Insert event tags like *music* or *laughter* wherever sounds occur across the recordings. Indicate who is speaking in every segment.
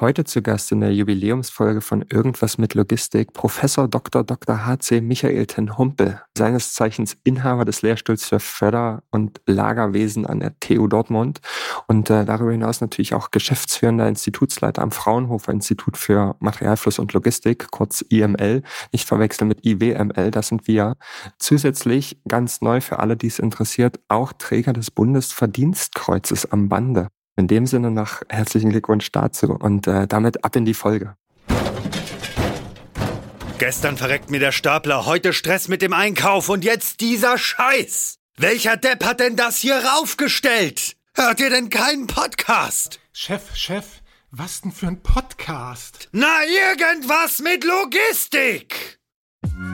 Speaker 1: Heute zu Gast in der Jubiläumsfolge von Irgendwas mit Logistik Professor Dr. Dr. H.C. Michael ten Humpel, seines Zeichens Inhaber des Lehrstuhls für Förder- und Lagerwesen an der TU Dortmund und äh, darüber hinaus natürlich auch geschäftsführender Institutsleiter am Fraunhofer Institut für Materialfluss und Logistik, kurz IML, nicht verwechseln mit IWML, das sind wir. Zusätzlich ganz neu für alle, die es interessiert, auch Träger des Bundesverdienstkreuzes am Bande. In dem Sinne noch herzlichen Glückwunsch dazu und äh, damit ab in die Folge.
Speaker 2: Gestern verreckt mir der Stapler, heute Stress mit dem Einkauf und jetzt dieser Scheiß. Welcher Depp hat denn das hier raufgestellt? Hört ihr denn keinen Podcast?
Speaker 3: Chef, Chef, was denn für ein Podcast?
Speaker 2: Na, irgendwas mit Logistik!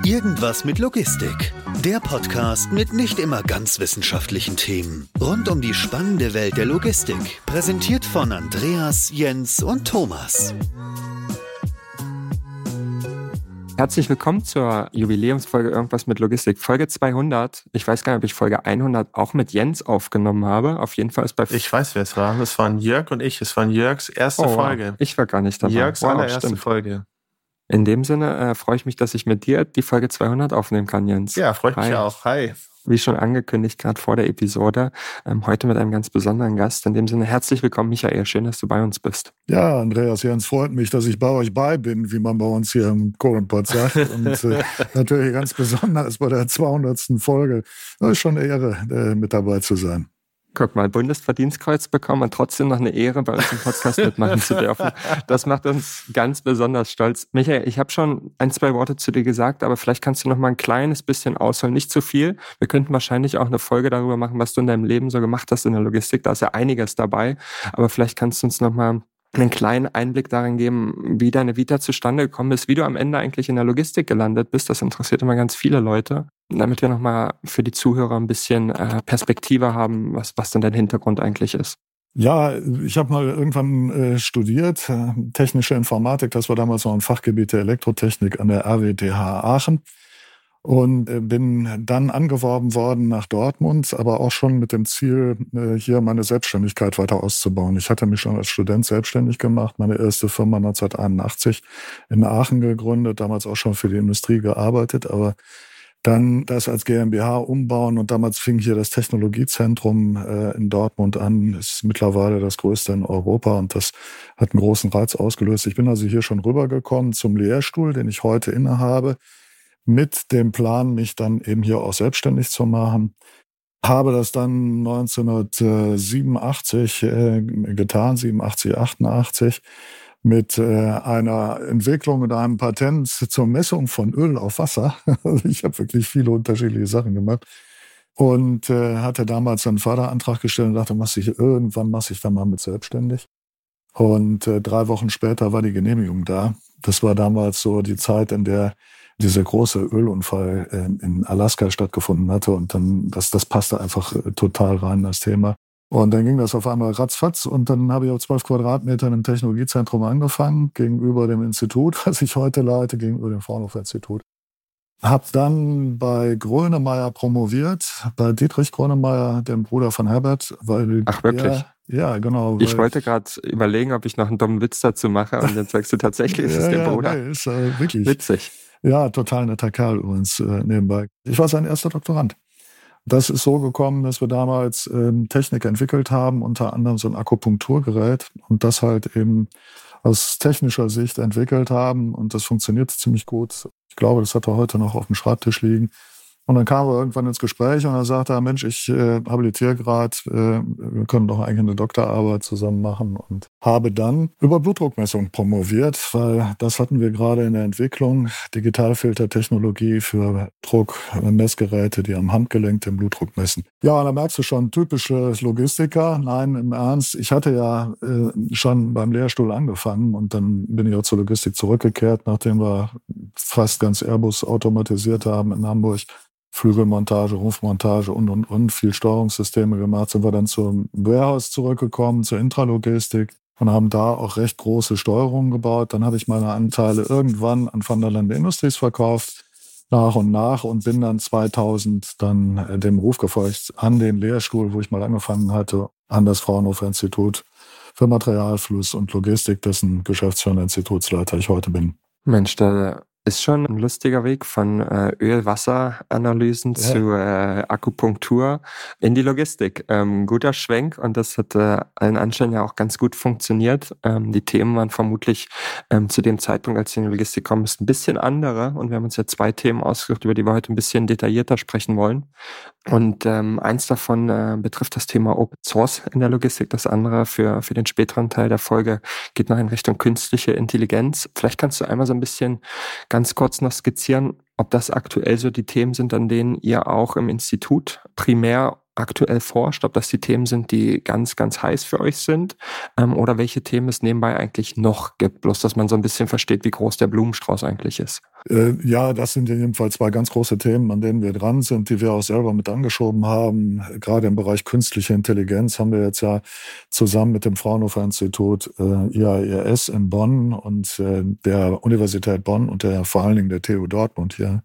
Speaker 2: Irgendwas mit Logistik. Der Podcast mit nicht immer ganz wissenschaftlichen Themen. Rund um die spannende Welt der Logistik. Präsentiert von Andreas, Jens und Thomas.
Speaker 1: Herzlich willkommen zur Jubiläumsfolge Irgendwas mit Logistik. Folge 200. Ich weiß gar nicht, ob ich Folge 100 auch mit Jens aufgenommen habe. Auf jeden Fall ist bei...
Speaker 4: Ich weiß, wer es war. Es waren Jörg und ich. Es war Jörgs erste
Speaker 1: Oh,
Speaker 4: Folge.
Speaker 1: Ich war gar nicht dabei.
Speaker 4: Jörgs
Speaker 1: Wow,
Speaker 4: allererste
Speaker 1: stimmt.
Speaker 4: Folge.
Speaker 1: In dem Sinne äh, freue ich mich, dass ich mit dir die Folge 200 aufnehmen kann, Jens.
Speaker 4: Ja, freut mich
Speaker 1: Hi.
Speaker 4: auch. Hi.
Speaker 1: Wie schon angekündigt, gerade vor der Episode, ähm, heute mit einem ganz besonderen Gast. In dem Sinne herzlich willkommen, Michael. Schön, dass du bei uns bist.
Speaker 5: Ja, Andreas Jens, freut mich, dass ich bei euch bei bin, wie man bei uns hier im Kohlenpott sagt. *laughs* Und äh, natürlich ganz besonders bei der 200. Folge. Das ist schon eine Ehre, äh, mit dabei zu sein.
Speaker 1: Guck mal, Bundesverdienstkreuz bekommen und trotzdem noch eine Ehre, bei uns im Podcast mitmachen zu dürfen. Das macht uns ganz besonders stolz. Michael, ich habe schon ein, zwei Worte zu dir gesagt, aber vielleicht kannst du noch mal ein kleines bisschen ausholen, nicht zu viel. Wir könnten wahrscheinlich auch eine Folge darüber machen, was du in deinem Leben so gemacht hast in der Logistik. Da ist ja einiges dabei, aber vielleicht kannst du uns noch mal einen kleinen Einblick darin geben, wie deine Vita zustande gekommen ist, wie du am Ende eigentlich in der Logistik gelandet bist. Das interessiert immer ganz viele Leute. Damit wir nochmal für die Zuhörer ein bisschen äh, Perspektive haben, was, was denn dein Hintergrund eigentlich ist.
Speaker 5: Ja, ich habe mal irgendwann äh, studiert, äh, technische Informatik, das war damals noch ein Fachgebiet der Elektrotechnik an der RWTH Aachen. Und äh, bin dann angeworben worden nach Dortmund, aber auch schon mit dem Ziel, äh, hier meine Selbstständigkeit weiter auszubauen. Ich hatte mich schon als Student selbstständig gemacht, meine erste Firma 1981 in Aachen gegründet, damals auch schon für die Industrie gearbeitet, aber dann das als GmbH umbauen und damals fing hier das Technologiezentrum äh, in Dortmund an, ist mittlerweile das größte in Europa und das hat einen großen Reiz ausgelöst. Ich bin also hier schon rübergekommen zum Lehrstuhl, den ich heute innehabe, mit dem Plan, mich dann eben hier auch selbstständig zu machen. Habe das dann 1987 äh, getan, 87, 88 mit äh, einer Entwicklung und einem Patent zur Messung von Öl auf Wasser. *laughs* Also ich habe wirklich viele unterschiedliche Sachen gemacht und äh, hatte damals einen Förderantrag gestellt und dachte, mach ich irgendwann mache ich dann mal mit selbstständig. Und äh, drei Wochen später war die Genehmigung da. Das war damals so die Zeit, in der dieser große Ölunfall äh, in Alaska stattgefunden hatte und dann das das passte einfach äh, total rein das Thema. Und dann ging das auf einmal ratzfatz und dann habe ich auf zwölf Quadratmetern im Technologiezentrum angefangen, gegenüber dem Institut, was ich heute leite, gegenüber dem Fraunhofer Institut. Hab dann bei Grönemeyer promoviert, bei Dietrich Grönemeyer, dem Bruder von Herbert, weil
Speaker 1: Ach, wirklich?
Speaker 5: Er, ja, genau.
Speaker 1: Ich wollte gerade überlegen, ob ich noch einen dummen Witz dazu mache und jetzt sagst du tatsächlich, ist es
Speaker 5: ja,
Speaker 1: der
Speaker 5: ja,
Speaker 1: Bruder.
Speaker 5: Nee, ist äh, wirklich.
Speaker 1: Witzig.
Speaker 5: Ja, total netter Kerl übrigens äh, nebenbei. Ich war sein erster Doktorand. Das ist so gekommen, dass wir damals ähm, Technik entwickelt haben, unter anderem so ein Akupunkturgerät und das halt eben aus technischer Sicht entwickelt haben und das funktioniert ziemlich gut. Ich glaube, das hat er heute noch auf dem Schreibtisch liegen. Und dann kamen wir irgendwann ins Gespräch und er sagte, Mensch, ich äh, habilitiere gerade, äh, wir können doch eigentlich eine Doktorarbeit zusammen machen und habe dann über Blutdruckmessung promoviert, weil das hatten wir gerade in der Entwicklung, Digitalfiltertechnologie für Druckmessgeräte, die am Handgelenk den Blutdruck messen. Ja, und da merkst du schon, typische Logistiker. Nein, im Ernst, ich hatte ja äh, schon beim Lehrstuhl angefangen und dann bin ich auch zur Logistik zurückgekehrt, nachdem wir fast ganz Airbus automatisiert haben in Hamburg. Flügelmontage, Rumpfmontage und, und, und, viel Steuerungssysteme gemacht, sind wir dann zum Warehouse zurückgekommen, zur Intralogistik und haben da auch recht große Steuerungen gebaut. Dann habe ich meine Anteile irgendwann an Van der Lande Industries verkauft, nach und nach und bin dann 2000 dann äh, dem Ruf gefolgt an den Lehrstuhl, wo ich mal angefangen hatte, an das Fraunhofer Institut für Materialfluss und Logistik, dessen geschäftsführender Institutsleiter ich heute bin.
Speaker 1: Mensch, da ist schon ein lustiger Weg von äh, Öl-Wasser-Analysen ja. zu äh, Akupunktur in die Logistik. Ähm, guter Schwenk und das hat äh, allen Anschein ja auch ganz gut funktioniert. Ähm, die Themen waren vermutlich ähm, zu dem Zeitpunkt, als sie in die Logistik kommen, ist ein bisschen andere und wir haben uns ja zwei Themen ausgesucht, über die wir heute ein bisschen detaillierter sprechen wollen. Und ähm, eins davon äh, betrifft das Thema Open Source in der Logistik. Das andere für, für den späteren Teil der Folge geht noch in Richtung künstliche Intelligenz. Vielleicht kannst du einmal so ein bisschen ganz kurz noch skizzieren, ob das aktuell so die Themen sind, an denen ihr auch im Institut primär aktuell forscht, ob das die Themen sind, die ganz, ganz heiß für euch sind ähm, oder welche Themen es nebenbei eigentlich noch gibt, bloß dass man so ein bisschen versteht, wie groß der Blumenstrauß eigentlich ist.
Speaker 5: Äh, ja, das sind in jedem Fall zwei ganz große Themen, an denen wir dran sind, die wir auch selber mit angeschoben haben. Gerade im Bereich künstliche Intelligenz haben wir jetzt ja zusammen mit dem Fraunhofer Institut äh, IAES in Bonn und äh, der Universität Bonn und der vor allen Dingen der TU Dortmund hier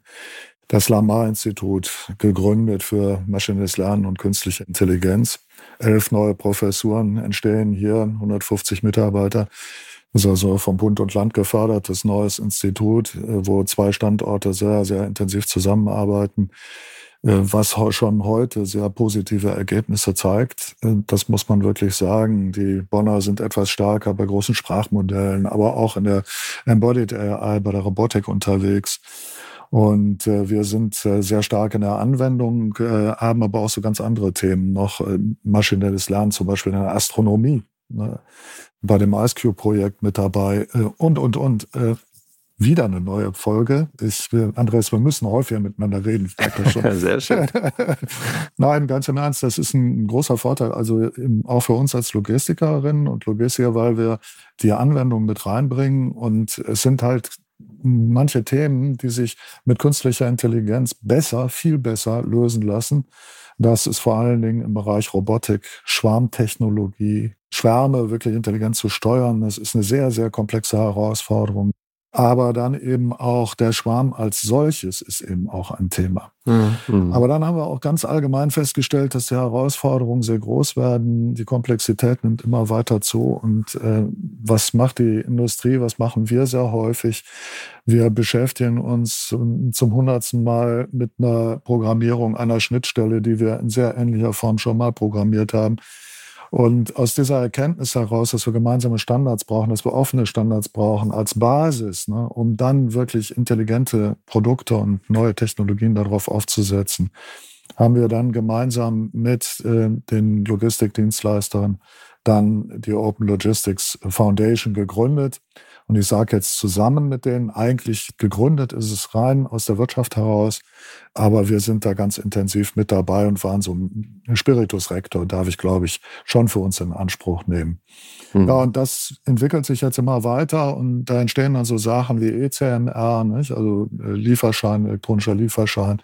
Speaker 5: das Lamar-Institut gegründet für maschinelles Lernen und künstliche Intelligenz. Elf neue Professuren entstehen hier, 150 Mitarbeiter. Das ist also vom Bund und Land gefördertes neues Institut, äh, wo zwei Standorte sehr, sehr intensiv zusammenarbeiten, äh, was schon heute sehr positive Ergebnisse zeigt. Äh, das muss man wirklich sagen. Die Bonner sind etwas stärker bei großen Sprachmodellen, aber auch in der Embodied AI, bei der Robotik unterwegs. Und äh, wir sind äh, sehr stark in der Anwendung, äh, haben aber auch so ganz andere Themen noch. Äh, maschinelles Lernen zum Beispiel in der Astronomie. Ne? Bei dem IceCube-Projekt mit dabei äh, und, und, und. Äh, wieder eine neue Folge. Ich, Andreas, wir müssen häufiger miteinander reden. *laughs*
Speaker 1: Sehr schön. *laughs*
Speaker 5: Nein, ganz im Ernst, das ist ein großer Vorteil. Also auch für uns als Logistikerinnen und Logistiker, weil wir die Anwendung mit reinbringen und es sind halt manche Themen, die sich mit künstlicher Intelligenz besser, viel besser lösen lassen. Das ist vor allen Dingen im Bereich Robotik, Schwarmtechnologie, Schwärme wirklich intelligent zu steuern. Das ist eine sehr, sehr komplexe Herausforderung. Aber dann eben auch der Schwarm als solches ist eben auch ein Thema. Mhm. Aber dann haben wir auch ganz allgemein festgestellt, dass die Herausforderungen sehr groß werden. Die Komplexität nimmt immer weiter zu. Und äh, was macht die Industrie? Was machen wir sehr häufig? Wir beschäftigen uns zum hundertsten Mal mit einer Programmierung einer Schnittstelle, die wir in sehr ähnlicher Form schon mal programmiert haben und aus dieser Erkenntnis heraus, dass wir gemeinsame Standards brauchen, dass wir offene Standards brauchen als Basis, ne, um dann wirklich intelligente Produkte und neue Technologien darauf aufzusetzen, haben wir dann gemeinsam mit äh, den Logistikdienstleistern dann die Open Logistics Foundation gegründet und ich sage jetzt zusammen mit denen, eigentlich gegründet ist es rein aus der Wirtschaft heraus, aber wir sind da ganz intensiv mit dabei und waren so ein Spiritus Rector, darf ich, glaube ich, schon für uns in Anspruch nehmen. Mhm. Ja, und das entwickelt sich jetzt immer weiter und da entstehen dann so Sachen wie ECMR, nicht? also äh, Lieferschein, elektronischer Lieferschein,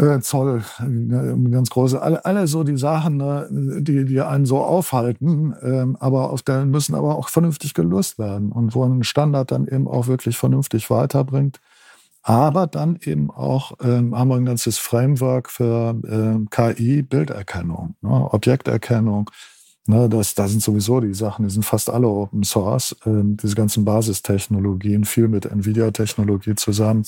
Speaker 5: äh, Zoll, äh, ganz große, alle, alle so die Sachen, ne, die, die einen so aufhalten, ähm, aber auf der müssen aber auch vernünftig gelöst werden und wo ein Standard dann eben auch wirklich vernünftig weiterbringt. Aber dann eben auch ähm, haben wir ein ganzes Framework für ähm, KI, Bilderkennung, ne, Objekterkennung. Ne, das, das sind sowieso die Sachen, die sind fast alle Open Source, ähm, diese ganzen Basistechnologien, viel mit Nvidia-Technologie zusammen.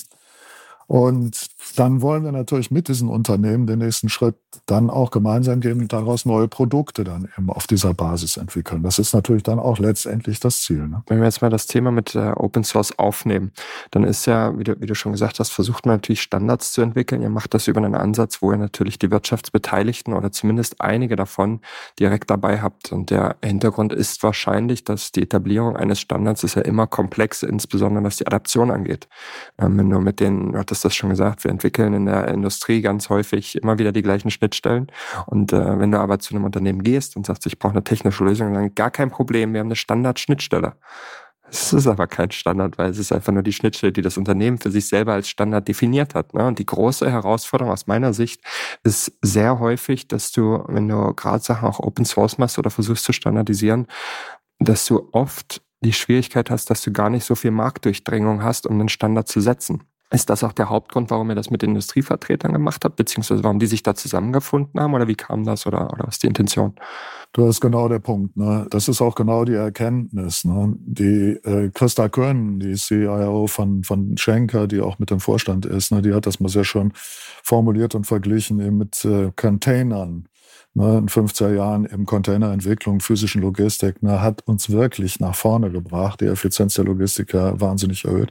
Speaker 5: Und dann wollen wir natürlich mit diesen Unternehmen den nächsten Schritt dann auch gemeinsam gehen und daraus neue Produkte dann eben auf dieser Basis entwickeln. Das ist natürlich dann auch letztendlich das Ziel. Ne?
Speaker 1: Wenn wir jetzt mal das Thema mit äh, Open Source aufnehmen, dann ist ja, wie du, wie du schon gesagt hast, versucht man natürlich Standards zu entwickeln. Ihr macht das über einen Ansatz, wo ihr natürlich die Wirtschaftsbeteiligten oder zumindest einige davon direkt dabei habt. Und der Hintergrund ist wahrscheinlich, dass die Etablierung eines Standards ist ja immer komplex, insbesondere was die Adaption angeht. Ähm, wenn du mit den, du hattest das schon gesagt, wir entwickeln in der Industrie ganz häufig immer wieder die gleichen Schnittstellen. Und äh, wenn du aber zu einem Unternehmen gehst und sagst, ich brauche eine technische Lösung, dann gar kein Problem, wir haben eine Standard-Schnittstelle. Es ist aber kein Standard, weil es ist einfach nur die Schnittstelle, die das Unternehmen für sich selber als Standard definiert hat. Ne? Und die große Herausforderung aus meiner Sicht ist sehr häufig, dass du, wenn du gerade Sachen auch Open Source machst oder versuchst zu standardisieren, dass du oft die Schwierigkeit hast, dass du gar nicht so viel Marktdurchdringung hast, um einen Standard zu setzen. Ist das auch der Hauptgrund, warum ihr das mit Industrievertretern gemacht habt, beziehungsweise warum die sich da zusammengefunden haben oder wie kam das oder, oder was ist die Intention?
Speaker 5: Du hast genau der Punkt. Ne? Das ist auch genau die Erkenntnis. Ne? Die äh, Christa Kön, die CIO von, von Schenker, die auch mit dem Vorstand ist, ne? die hat das mal sehr schön formuliert und verglichen eben mit äh, Containern. Ne? In 50er Jahren eben Containerentwicklung, physischen Logistik, ne? hat uns wirklich nach vorne gebracht, die Effizienz der Logistiker wahnsinnig erhöht.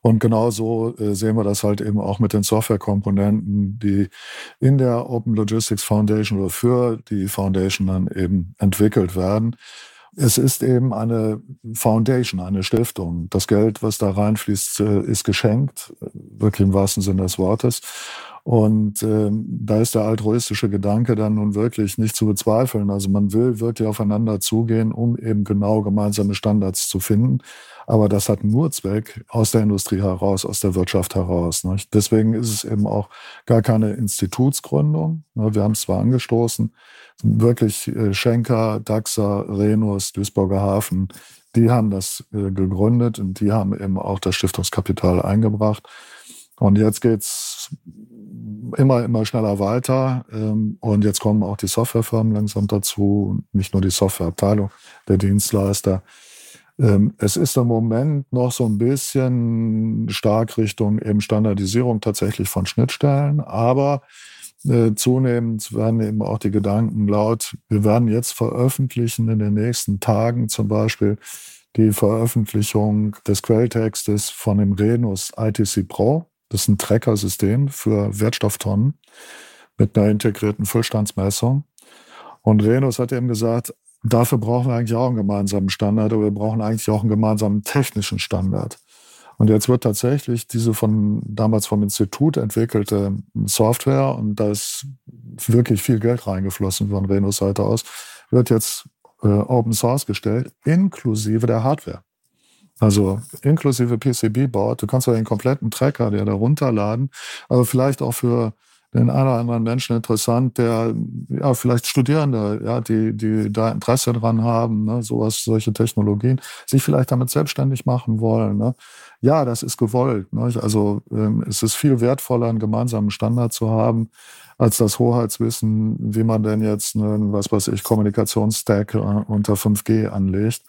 Speaker 5: Und genauso äh, sehen wir das halt eben auch mit den Softwarekomponenten, die in der Open Logistics Foundation oder für die Foundation dann eben entwickelt werden. Es ist eben eine Foundation, eine Stiftung. Das Geld, was da reinfließt, äh, ist geschenkt, wirklich im wahrsten Sinne des Wortes. Und ähm, da ist der altruistische Gedanke dann nun wirklich nicht zu bezweifeln. Also man will wirklich aufeinander zugehen, um eben genau gemeinsame Standards zu finden. Aber das hat nur Zweck aus der Industrie heraus, aus der Wirtschaft heraus. Nicht? Deswegen ist es eben auch gar keine Institutsgründung. Ne? Wir haben es zwar angestoßen, wirklich äh, Schenker, Daxa, Renus, Duisburger Hafen, die haben das äh, gegründet und die haben eben auch das Stiftungskapital eingebracht. Und jetzt geht's immer, immer schneller weiter. Ähm, und jetzt kommen auch die Softwarefirmen langsam dazu, nicht nur die Softwareabteilung der Dienstleister. Ähm, es ist im Moment noch so ein bisschen stark Richtung eben Standardisierung tatsächlich von Schnittstellen, aber äh, zunehmend werden eben auch die Gedanken laut, wir werden jetzt veröffentlichen in den nächsten Tagen zum Beispiel die Veröffentlichung des Quelltextes von dem Renus ITC Pro. Das ist ein Tracker-System für Wertstofftonnen mit einer integrierten Füllstandsmessung. Und Renus hat eben gesagt, Dafür brauchen wir eigentlich auch einen gemeinsamen Standard, aber wir brauchen eigentlich auch einen gemeinsamen technischen Standard. Und jetzt wird tatsächlich diese von damals vom Institut entwickelte Software, und da ist wirklich viel Geld reingeflossen von Renos Seite aus, wird jetzt äh, Open Source gestellt, inklusive der Hardware. Also inklusive PCB-Board. Du kannst ja den kompletten Tracker dir da runterladen, aber vielleicht auch für den einen oder anderen Menschen interessant, der ja vielleicht Studierende, ja, die, die da Interesse dran haben, ne, sowas, solche Technologien, sich vielleicht damit selbstständig machen wollen. Ne. Ja, das ist gewollt. Ne. Also ähm, es ist viel wertvoller, einen gemeinsamen Standard zu haben, als das Hoheitswissen, wie man denn jetzt einen, was weiß ich, Kommunikationsstack äh, unter 5G anlegt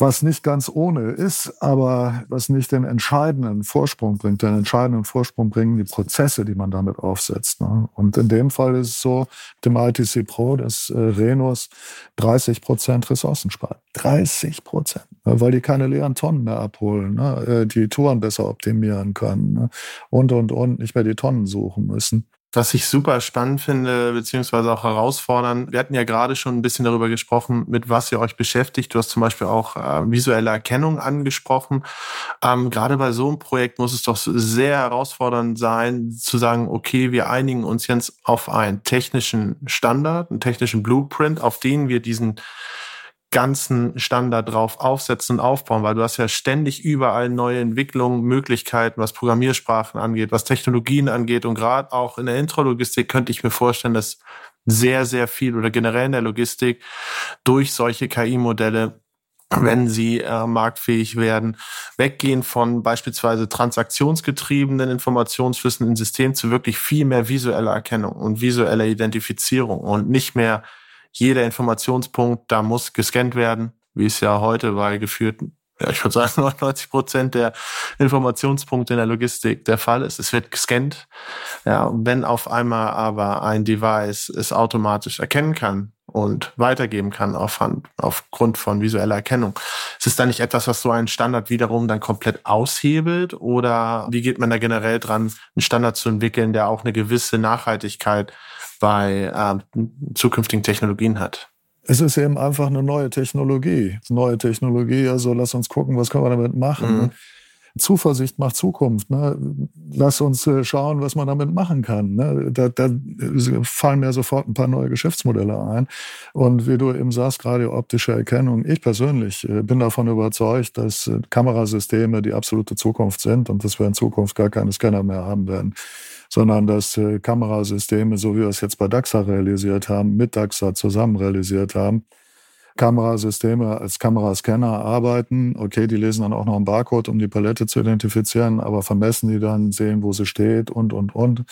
Speaker 5: was nicht ganz ohne ist, aber was nicht den entscheidenden Vorsprung bringt. Den entscheidenden Vorsprung bringen die Prozesse, die man damit aufsetzt. Ne? Und in dem Fall ist es so, dem ITC Pro, dass äh, Renus 30 Prozent Ressourcen spart. 30 Prozent, ne? weil die keine leeren Tonnen mehr abholen, ne? Äh, die Touren besser optimieren können ne? und, und, und nicht mehr die Tonnen suchen müssen.
Speaker 4: Was ich super spannend finde, beziehungsweise auch herausfordern. Wir hatten ja gerade schon ein bisschen darüber gesprochen, mit was ihr euch beschäftigt. Du hast zum Beispiel auch äh, visuelle Erkennung angesprochen. Ähm, gerade bei so einem Projekt muss es doch sehr herausfordernd sein, zu sagen, okay, wir einigen uns jetzt auf einen technischen Standard, einen technischen Blueprint, auf den wir diesen ganzen Standard drauf aufsetzen und aufbauen, weil du hast ja ständig überall neue Entwicklungen, Möglichkeiten, was Programmiersprachen angeht, was Technologien angeht. Und gerade auch in der Intralogistik könnte ich mir vorstellen, dass sehr, sehr viel oder generell in der Logistik durch solche KI-Modelle wenn sie äh, marktfähig werden, weggehen von beispielsweise transaktionsgetriebenen Informationsflüssen im System zu wirklich viel mehr visueller Erkennung und visueller Identifizierung und nicht mehr jeder Informationspunkt, da muss gescannt werden, wie es ja heute bei geführten, ja, ich würde sagen, *laughs* 99 Prozent der Informationspunkte in der Logistik der Fall ist. Es wird gescannt. Ja, wenn auf einmal aber ein Device es automatisch erkennen kann und weitergeben kann auf, aufgrund von visueller Erkennung. Ist es dann nicht etwas, was so einen Standard wiederum dann komplett aushebelt? Oder wie geht man da generell dran, einen Standard zu entwickeln, der auch eine gewisse Nachhaltigkeit bei äh, zukünftigen Technologien hat.
Speaker 5: Es ist eben einfach eine neue Technologie. Neue Technologie, also lass uns gucken, was können wir damit machen. Mhm. Zuversicht macht Zukunft. Ne? Lass uns äh, schauen, was man damit machen kann. Ne? Da, da fallen mir sofort ein paar neue Geschäftsmodelle ein. Und wie du eben sagst, gerade optische Erkennung. Ich persönlich äh, bin davon überzeugt, dass äh, Kamerasysteme die absolute Zukunft sind und dass wir in Zukunft gar keine Scanner mehr haben werden sondern dass äh, Kamerasysteme, so wie wir es jetzt bei DAXA realisiert haben, mit DAXA zusammen realisiert haben, Kamerasysteme als Kamerascanner arbeiten. Okay, die lesen dann auch noch einen Barcode, um die Palette zu identifizieren, aber vermessen die dann, sehen, wo sie steht und, und, und.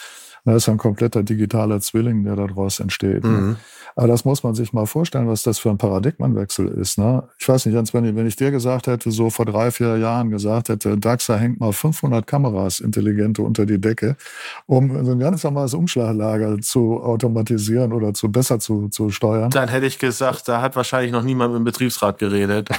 Speaker 5: Da ist ein kompletter digitaler Zwilling, der daraus entsteht. Ne? Mhm. Aber das muss man sich mal vorstellen, was das für ein Paradigmenwechsel ist. Ne? Ich weiß nicht, Jens, wenn ich, wenn ich dir gesagt hätte, so vor drei, vier Jahren gesagt hätte, DAXA hängt mal 500 Kameras intelligente unter die Decke, um so ein ganz normales Umschlaglager zu automatisieren oder zu besser zu, zu steuern.
Speaker 4: Dann hätte ich gesagt, da hat wahrscheinlich noch niemand mit dem Betriebsrat geredet. *laughs* *laughs*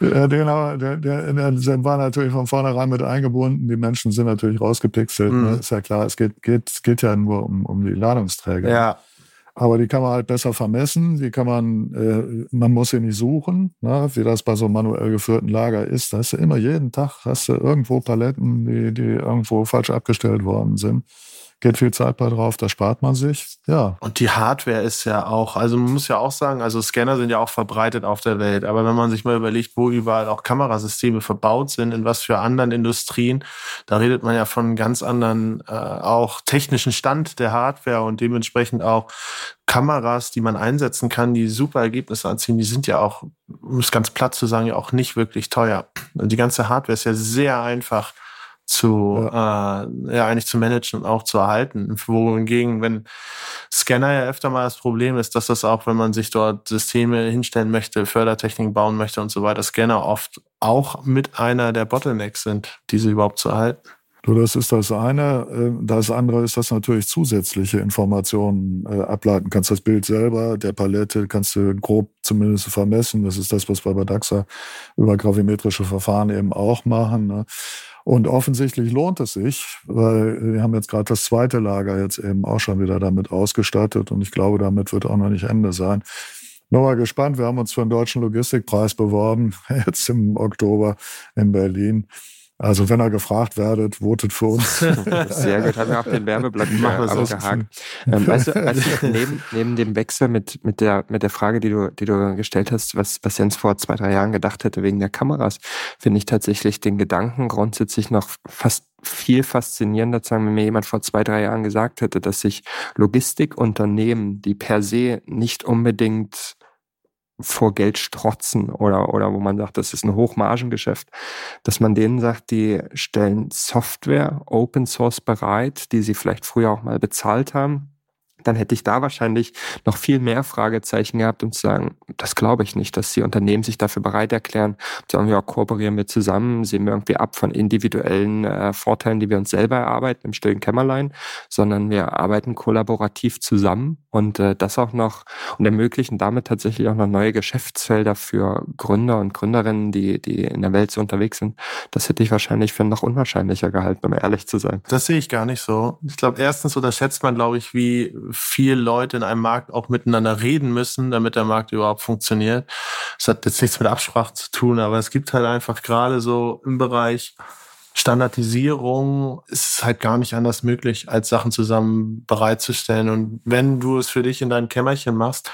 Speaker 5: ja, genau, der, der, der war natürlich von vornherein mit eingebunden. Die Menschen sind natürlich rausgepixelt. Ne? Mhm. Ne? Ist ja klar, es geht, geht, geht ja nur um, um die die Ladungsträger.
Speaker 4: Ja.
Speaker 5: Aber die kann man halt besser vermessen, die kann man, äh, man muss sie nicht suchen, ne, wie das bei so einem manuell geführten Lager ist. Da hast du immer jeden Tag hast du irgendwo Paletten, die, die irgendwo falsch abgestellt worden sind geht viel Zeit bei drauf, da spart man sich. Ja.
Speaker 4: Und die Hardware ist ja auch, also man muss ja auch sagen, also Scanner sind ja auch verbreitet auf der Welt, aber wenn man sich mal überlegt, wo überall auch Kamerasysteme verbaut sind, in was für anderen Industrien, da redet man ja von ganz anderen äh, auch technischen Stand der Hardware und dementsprechend auch Kameras, die man einsetzen kann, die super Ergebnisse anziehen, die sind ja auch, um es ganz platt zu sagen, ja auch nicht wirklich teuer. Die ganze Hardware ist ja sehr einfach zu ja. Äh, ja eigentlich zu managen und auch zu erhalten. Wohingegen, wenn Scanner ja öfter mal das Problem ist, dass das auch, wenn man sich dort Systeme hinstellen möchte, Fördertechniken bauen möchte und so weiter, Scanner oft auch mit einer der Bottlenecks sind, diese überhaupt zu erhalten.
Speaker 5: Du, das ist das eine. Äh, das andere ist, dass natürlich zusätzliche Informationen äh, ableiten kannst. Das Bild selber der Palette kannst du grob zumindest vermessen. Das ist das, was wir bei DAXA über gravimetrische Verfahren eben auch machen. Und offensichtlich lohnt es sich, weil wir haben jetzt gerade das zweite Lager jetzt eben auch schon wieder damit ausgestattet und ich glaube, damit wird auch noch nicht Ende sein. Nochmal gespannt, wir haben uns für den Deutschen Logistikpreis beworben, *laughs* jetzt im Oktober in Berlin. Also wenn ihr gefragt werdet, votet für uns. *laughs*
Speaker 1: Sehr gut, haben wir auch den Werbeblock *laughs* abgehakt. Ähm, weißt du, neben, neben dem Wechsel mit, mit, der, mit der Frage, die du, die du gestellt hast, was, was Jens vor zwei, drei Jahren gedacht hätte wegen der Kameras, finde ich tatsächlich den Gedanken grundsätzlich noch fast viel faszinierender, sagen, wenn mir jemand vor zwei, drei Jahren gesagt hätte, dass sich Logistikunternehmen, die per se nicht unbedingt vor Geld strotzen oder, oder wo man sagt, das ist ein Hochmargengeschäft, dass man denen sagt, die stellen Software Open Source bereit, die sie vielleicht früher auch mal bezahlt haben, dann hätte ich da wahrscheinlich noch viel mehr Fragezeichen gehabt, um zu sagen, das glaube ich nicht, dass die Unternehmen sich dafür bereit erklären, sagen wir, kooperieren wir zusammen, sehen wir irgendwie ab von individuellen äh, Vorteilen, die wir uns selber erarbeiten im stillen Kämmerlein, sondern wir arbeiten kollaborativ zusammen und äh, das auch noch und ermöglichen damit tatsächlich auch noch neue Geschäftsfelder für Gründer und Gründerinnen, die, die in der Welt so unterwegs sind. Das hätte ich wahrscheinlich für noch unwahrscheinlicher gehalten, um ehrlich zu sein.
Speaker 4: Das sehe ich gar nicht so. Ich glaube, erstens unterschätzt man, glaube ich, wie viel Leute in einem Markt auch miteinander reden müssen, damit der Markt überhaupt funktioniert. Das hat jetzt nichts mit Absprachen zu tun, aber es gibt halt einfach gerade so im Bereich Standardisierung ist halt gar nicht anders möglich, als Sachen zusammen bereitzustellen. Und wenn du es für dich in dein Kämmerchen machst,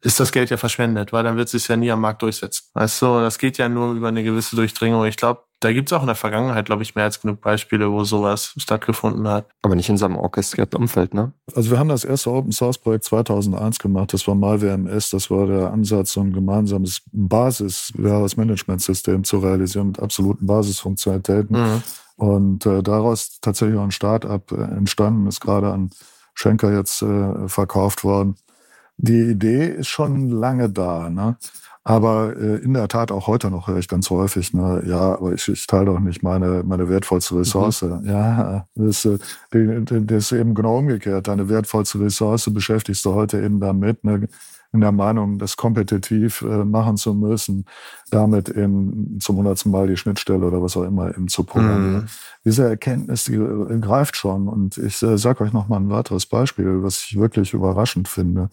Speaker 4: ist das Geld ja verschwendet, weil dann wird es sich ja nie am Markt durchsetzen. Weißt du, das geht ja nur über eine gewisse Durchdringung. Ich glaube, da gibt es auch in der Vergangenheit, glaube ich, mehr als genug Beispiele, wo sowas stattgefunden hat.
Speaker 1: Aber nicht in so einem orchestrierten Umfeld, ne?
Speaker 5: Also wir haben das erste Open Source Projekt 2001 gemacht. Das war mal WMS. Das war der Ansatz, so ein gemeinsames Basis, Managementsystem zu realisieren mit absoluten Basisfunktionalitäten. Mhm. Und äh, daraus tatsächlich auch ein Start-up äh, entstanden, ist gerade an Schenker jetzt äh, verkauft worden. Die Idee ist schon lange da. Ne? Aber äh, in der Tat auch heute noch höre ich ganz häufig, ne, ja, aber ich, ich teile doch nicht meine, meine wertvollste Ressource. Mhm. Ja, das, äh, das ist eben genau umgekehrt. Deine wertvollste Ressource beschäftigst du heute eben damit, ne, in der Meinung, das kompetitiv äh, machen zu müssen, damit eben zum hundertsten Mal die Schnittstelle oder was auch immer eben zu programmieren. Mhm. Diese Erkenntnis, die äh, greift schon. Und ich äh, sage euch noch mal ein weiteres Beispiel, was ich wirklich überraschend finde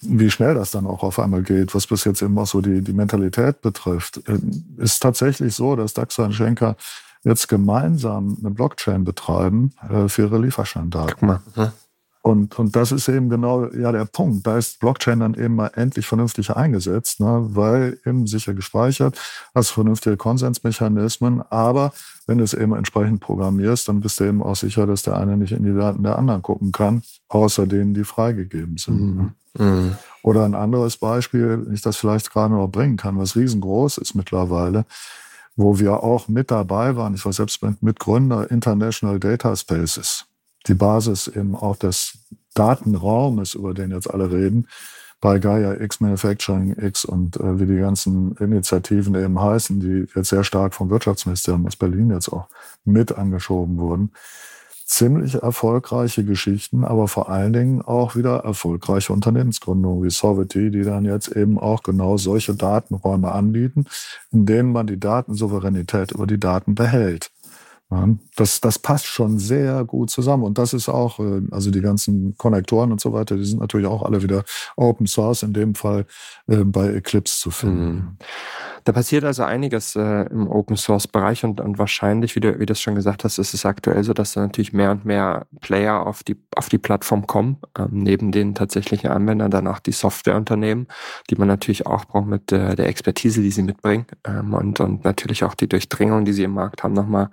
Speaker 5: wie schnell das dann auch auf einmal geht, was bis jetzt eben auch so die, die Mentalität betrifft, ähm, ist tatsächlich so, dass DAXA und Schenker jetzt gemeinsam eine Blockchain betreiben äh, für ihre Lieferscheindaten. Und, und das ist eben genau ja der Punkt. Da ist Blockchain dann eben mal endlich vernünftig eingesetzt, ne, weil eben sicher gespeichert, hast vernünftige Konsensmechanismen, aber wenn du es eben entsprechend programmierst, dann bist du eben auch sicher, dass der eine nicht in die Daten der anderen gucken kann, außer denen, die freigegeben sind. Mhm. Mhm. Oder ein anderes Beispiel, wenn ich das vielleicht gerade noch bringen kann, was riesengroß ist mittlerweile, wo wir auch mit dabei waren. Ich war selbst Mitgründer International Data Spaces. Die Basis eben auch des Datenraumes, über den jetzt alle reden, bei Gaia X, Manufacturing X und äh, wie die ganzen Initiativen eben heißen, die jetzt sehr stark vom Wirtschaftsministerium aus Berlin jetzt auch mit angeschoben wurden. Ziemlich erfolgreiche Geschichten, aber vor allen Dingen auch wieder erfolgreiche Unternehmensgründungen wie Sovety, die dann jetzt eben auch genau solche Datenräume anbieten, in denen man die Datensouveränität über die Daten behält. Das, das passt schon sehr gut zusammen. Und das ist auch, äh, also die ganzen Konnektoren und so weiter, die sind natürlich auch alle wieder Open Source, in dem Fall äh, bei Eclipse zu finden. Mhm.
Speaker 1: Da passiert also einiges äh, im Open Source Bereich und, und wahrscheinlich, wie du, wie du es schon gesagt hast, ist es aktuell so, dass da natürlich mehr und mehr Player auf die, auf die Plattform kommen, ähm, neben den tatsächlichen Anwendern dann auch die Softwareunternehmen, die man natürlich auch braucht mit äh, der Expertise, die sie mitbringen ähm, und, und natürlich auch die Durchdringung, die sie im Markt haben, nochmal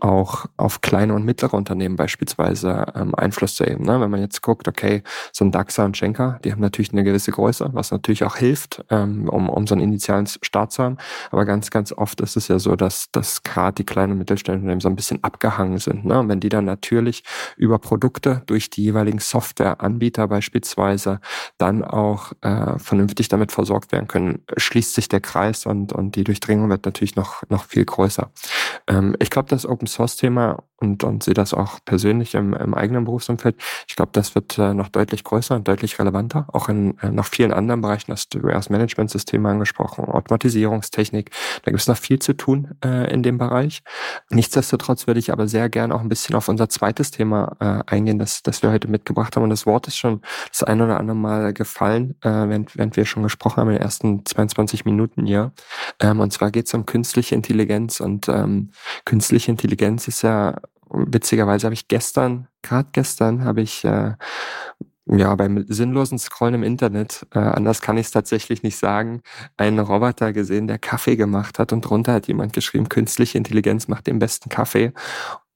Speaker 1: auch auf kleine und mittlere Unternehmen beispielsweise ähm, Einfluss zu nehmen. Ne? Wenn man jetzt guckt, okay, so ein DAXA und Schenker, die haben natürlich eine gewisse Größe, was natürlich auch hilft, ähm, um, um so einen initialen Start zu haben. Aber ganz, ganz oft ist es ja so, dass, dass gerade die kleinen und mittelständischen Unternehmen so ein bisschen abgehangen sind. Ne? Und wenn die dann natürlich über Produkte durch die jeweiligen Softwareanbieter beispielsweise dann auch äh, vernünftig damit versorgt werden können, schließt sich der Kreis und, und die Durchdringung wird natürlich noch, noch viel größer. Ähm, ich glaube, das Open Source Thema und, und sehe das auch persönlich im, im eigenen Berufsumfeld. Ich glaube, das wird äh, noch deutlich größer und deutlich relevanter, auch in äh, noch vielen anderen Bereichen. Hast du erst Management-Systeme angesprochen, Automatisierungstechnik. Da gibt es noch viel zu tun äh, in dem Bereich. Nichtsdestotrotz würde ich aber sehr gerne auch ein bisschen auf unser zweites Thema äh, eingehen, das, das wir heute mitgebracht haben. Und das Wort ist schon das ein oder andere Mal gefallen, äh, während, während wir schon gesprochen haben in den ersten 22 Minuten hier. Ähm, und zwar geht es um künstliche Intelligenz. Und ähm, künstliche Intelligenz ist ja witzigerweise habe ich gestern, gerade gestern, habe ich äh, ja beim sinnlosen Scrollen im Internet, äh, anders kann ich es tatsächlich nicht sagen, einen Roboter gesehen, der Kaffee gemacht hat und drunter hat jemand geschrieben, künstliche Intelligenz macht den besten Kaffee,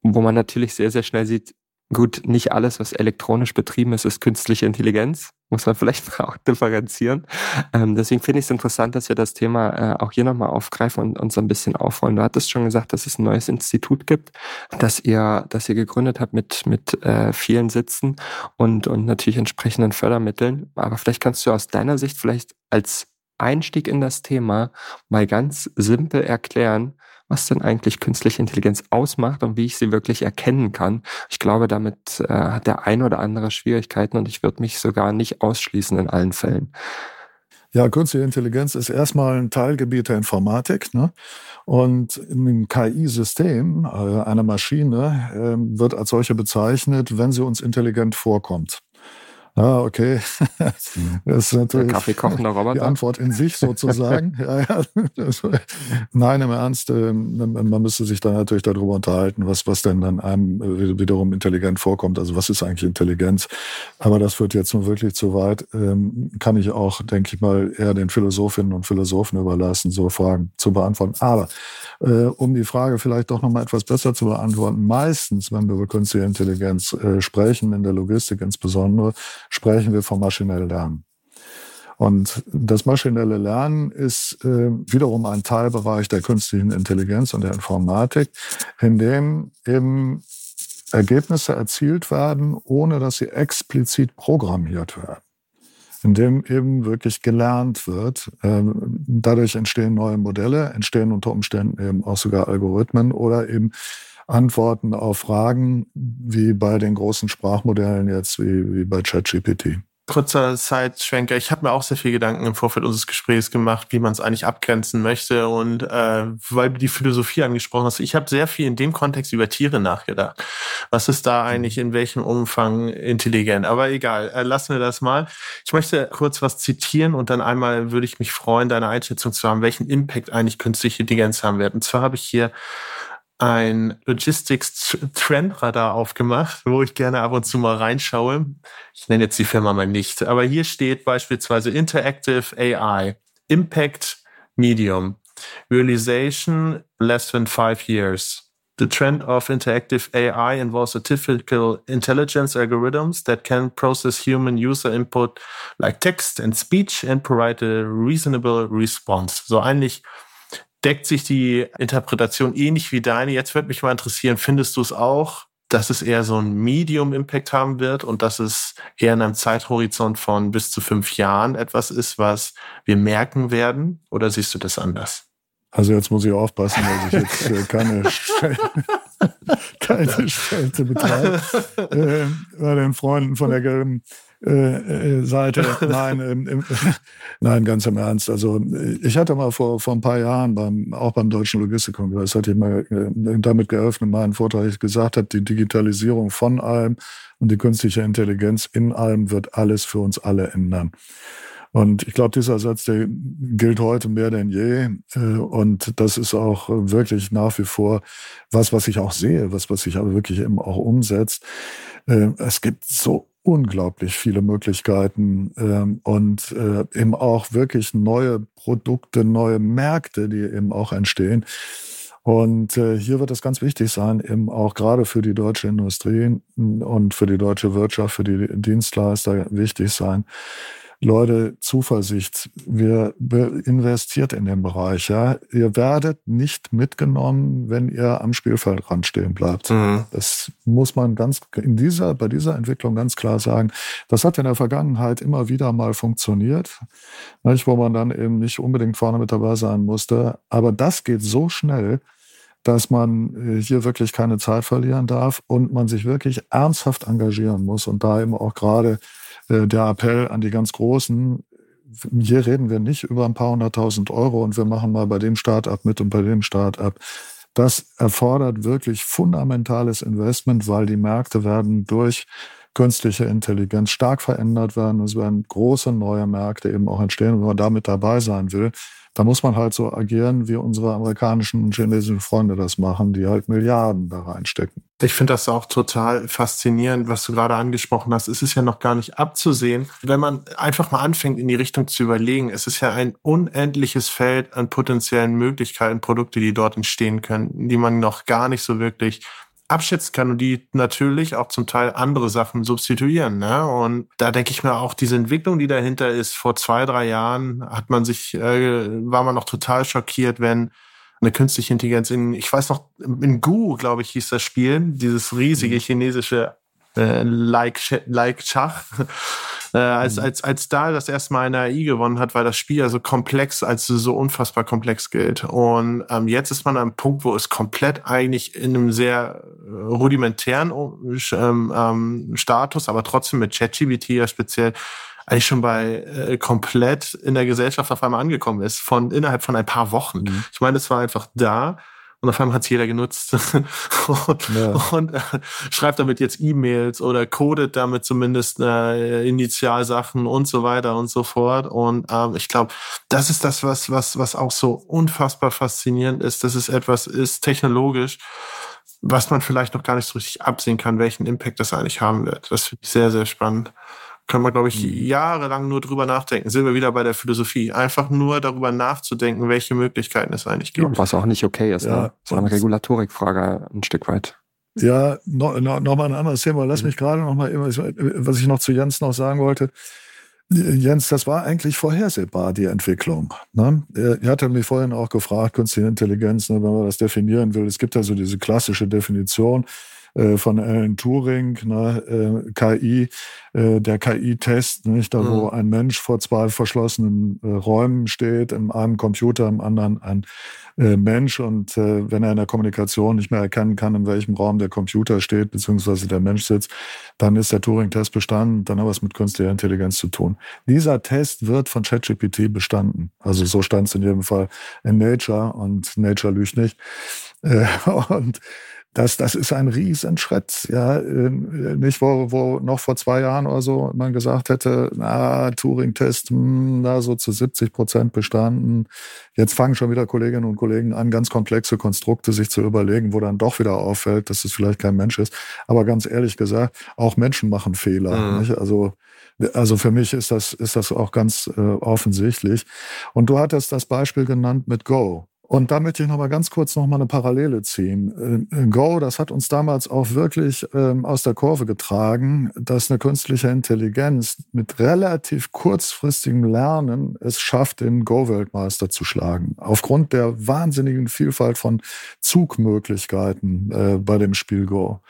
Speaker 1: wo man natürlich sehr, sehr schnell sieht, Gut, nicht alles, was elektronisch betrieben ist, ist künstliche Intelligenz. Muss man vielleicht *laughs* auch differenzieren. Ähm, deswegen finde ich es interessant, dass wir das Thema äh, auch hier nochmal aufgreifen und uns ein bisschen aufrollen. Du hattest schon gesagt, dass es ein neues Institut gibt, das ihr, das ihr gegründet habt mit, mit äh, vielen Sitzen und, und natürlich entsprechenden Fördermitteln. Aber vielleicht kannst du aus deiner Sicht vielleicht als Einstieg in das Thema mal ganz simpel erklären, was denn eigentlich künstliche Intelligenz ausmacht und wie ich sie wirklich erkennen kann. Ich glaube, damit äh, hat der ein oder andere Schwierigkeiten und ich würde mich sogar nicht ausschließen in allen Fällen.
Speaker 5: Ja, künstliche Intelligenz ist erstmal ein Teilgebiet der Informatik. Ne? Und ein KI-System, äh, eine Maschine, äh, wird als solche bezeichnet, wenn sie uns intelligent vorkommt. Ah, okay.
Speaker 1: Mhm. Das ist natürlich Kaffeekochender Roboter.
Speaker 5: die Antwort in sich sozusagen. *laughs* ja, ja. Nein, im Ernst, ähm, man müsste sich dann natürlich darüber unterhalten, was, was denn dann einem äh, wiederum intelligent vorkommt. Also was ist eigentlich Intelligenz? Aber das führt jetzt nur wirklich zu weit. Ähm, kann ich auch, denke ich mal, eher den Philosophinnen und Philosophen überlassen, so Fragen zu beantworten. Aber äh, um die Frage vielleicht doch nochmal etwas besser zu beantworten, meistens, wenn wir über künstliche Intelligenz äh, sprechen, in der Logistik insbesondere, sprechen wir vom maschinellen Lernen. Und das maschinelle Lernen ist äh, wiederum ein Teilbereich der künstlichen Intelligenz und der Informatik, in dem eben Ergebnisse erzielt werden, ohne dass sie explizit programmiert werden. In dem eben wirklich gelernt wird. Ähm, dadurch entstehen neue Modelle, entstehen unter Umständen eben auch sogar Algorithmen oder eben Antworten auf Fragen, wie bei den großen Sprachmodellen jetzt, wie, wie bei ChatGPT.
Speaker 4: Kurzer Zeitschwenker. Ich habe mir auch sehr viel Gedanken im Vorfeld unseres Gesprächs gemacht, wie man es eigentlich abgrenzen möchte. Und äh, weil du die Philosophie angesprochen hast, ich habe sehr viel in dem Kontext über Tiere nachgedacht. Was ist da eigentlich in welchem Umfang intelligent? Aber egal, äh, lassen wir das mal. Ich möchte kurz was zitieren und dann einmal würde ich mich freuen, deine Einschätzung zu haben, welchen Impact eigentlich künstliche Intelligenz haben wird. Und zwar habe ich hier ein Logistics Trendradar aufgemacht, wo ich gerne ab und zu mal reinschaue. Ich nenne jetzt die Firma mal nicht, aber hier steht beispielsweise Interactive AI, Impact Medium, Realization less than five years, The trend of interactive AI involves artificial intelligence algorithms that can process human user input like text and speech and provide a reasonable response. So eigentlich deckt sich die Interpretation ähnlich wie deine. Jetzt würde mich mal interessieren, findest du es auch, dass es eher so ein Medium-Impact haben wird und dass es eher in einem Zeithorizont von bis zu fünf Jahren etwas ist, was wir merken werden? Oder siehst du das anders?
Speaker 5: Also jetzt muss ich aufpassen, dass ich jetzt äh, keine, *laughs* keine Schelte betreibe *laughs* äh, bei den Freunden von der gelben äh, äh Seite. *laughs* Nein, äh, *laughs* nein, ganz im Ernst. Also ich hatte mal vor, vor ein paar Jahren beim, auch beim Deutschen Logistikkongress, hatte ich mal äh, damit geöffnet, meinen Vortrag, ich gesagt habe, die Digitalisierung von allem und die künstliche Intelligenz in allem wird alles für uns alle ändern. Und ich glaube, dieser Satz, der gilt heute mehr denn je. Äh, und das ist auch wirklich nach wie vor was, was ich auch sehe, was, was sich aber wirklich eben auch umsetzt. Äh, es gibt so unglaublich viele Möglichkeiten ähm, und äh, eben auch wirklich neue Produkte, neue Märkte, die eben auch entstehen. Und äh, hier wird es ganz wichtig sein, eben auch gerade für die deutsche Industrie und für die deutsche Wirtschaft, für die Dienstleister wichtig sein, Leute, Zuversicht. Wir investiert in den Bereich. Ja, ihr werdet nicht mitgenommen, wenn ihr am Spielfeldrand stehen bleibt. Mhm. Das muss man ganz in dieser bei dieser Entwicklung ganz klar sagen. Das hat in der Vergangenheit immer wieder mal funktioniert, nicht, wo man dann eben nicht unbedingt vorne mit dabei sein musste. Aber das geht so schnell dass man äh, hier wirklich keine Zeit verlieren darf und man sich wirklich ernsthaft engagieren muss und da eben auch gerade der Appell an die ganz Großen, hier reden wir nicht über ein paar hunderttausend Euro und wir machen mal bei dem Start-up mit und bei dem Start-up. Das erfordert wirklich fundamentales Investment, weil die Märkte werden durch künstliche Intelligenz stark verändert werden. Es werden große neue Märkte eben auch entstehen. Und wenn man damit dabei sein will, da muss man halt so agieren, wie unsere amerikanischen und chinesischen Freunde das machen, die halt Milliarden da reinstecken.
Speaker 4: Ich finde das auch total faszinierend, was du gerade angesprochen hast. Es ist ja noch gar nicht abzusehen. Wenn man einfach mal anfängt, in die Richtung zu überlegen, es ist ja ein unendliches Feld an potenziellen Möglichkeiten, Produkte, die dort entstehen können, die man noch gar nicht so wirklich abschätzen kann und die natürlich auch zum Teil andere Sachen substituieren. Ne? Und da denke ich mir auch, diese Entwicklung, die dahinter ist, vor zwei, drei Jahren hat man sich, äh, war man noch total schockiert, wenn eine künstliche Intelligenz in, ich weiß noch, in Gu, glaube ich, hieß das Spiel, dieses riesige mhm. chinesische äh, like, like Schach äh, als, mhm. als, als Dahl das erste Mal eine AI gewonnen hat, weil das Spiel ja so komplex, als so unfassbar komplex gilt. Und ähm, jetzt ist man am Punkt, wo es komplett eigentlich in einem sehr äh, rudimentären ähm, ähm, Status, aber trotzdem mit ChatGPT ja speziell eigentlich schon bei äh, komplett in der Gesellschaft auf einmal angekommen ist, von innerhalb von ein paar Wochen. Mhm. Ich meine, es war einfach da und auf einmal hat es jeder genutzt *laughs* und, ja. und äh, schreibt damit jetzt E-Mails oder codet damit zumindest äh, Initialsachen und so weiter und so fort. Und ähm, ich glaube, das ist das, was, was, was auch so unfassbar faszinierend ist, dass es etwas ist, technologisch, was man vielleicht noch gar nicht so richtig absehen kann, welchen Impact das eigentlich haben wird. Das finde ich sehr, sehr spannend kann man, glaube ich, mhm. jahrelang nur drüber nachdenken. Sind wir wieder bei der Philosophie. Einfach nur darüber nachzudenken, welche Möglichkeiten es eigentlich gibt.
Speaker 1: was auch nicht okay ist. Ja, ne? Das ist eine Regulatorikfrage ein Stück weit.
Speaker 5: Ja, noch, noch, noch mal ein anderes Thema. Lass mhm. mich gerade noch mal, was ich noch zu Jens noch sagen wollte. Jens, das war eigentlich vorhersehbar, die Entwicklung. Ne? Er hatte mich vorhin auch gefragt, künstliche Intelligenz, ne, wenn man das definieren will. Es gibt ja so diese klassische Definition, äh, von Alan Turing, ne, äh, KI, äh, der KI-Test, nicht, da wo mhm. ein Mensch vor zwei verschlossenen äh, Räumen steht, in einem Computer, im anderen ein äh, Mensch und wenn er in der Kommunikation nicht mehr erkennen kann, in welchem Raum der Computer steht, beziehungsweise der Mensch sitzt, dann ist der Turing-Test bestanden, dann hat was mit künstlicher Intelligenz zu tun. Dieser Test wird von ChatGPT bestanden. Also so stand es in jedem Fall in Nature und Nature lügt nicht. *laughs* Und das, das ist ein Riesenschritt, ja, ähm, nicht wo, wo noch vor zwei Jahren oder so man gesagt hätte, na, Turing-Test, hm, na, so zu 70 Prozent bestanden. Jetzt fangen schon wieder Kolleginnen und Kollegen an, ganz komplexe Konstrukte sich zu überlegen, wo dann doch wieder auffällt, dass es vielleicht kein Mensch ist. Aber ganz ehrlich gesagt, auch Menschen machen Fehler. Mhm. Nicht? Also, also für mich ist das, ist das auch ganz äh, offensichtlich. Und du hattest das Beispiel genannt mit Go. Und da möchte ich noch mal ganz kurz noch mal eine Parallele ziehen. Äh, Go, das hat uns damals auch wirklich ähm, aus der Kurve getragen, dass eine künstliche Intelligenz mit relativ kurzfristigem Lernen es schafft, den Go-Weltmeister zu schlagen. Aufgrund der wahnsinnigen Vielfalt von Zugmöglichkeiten äh, bei dem Spiel Go.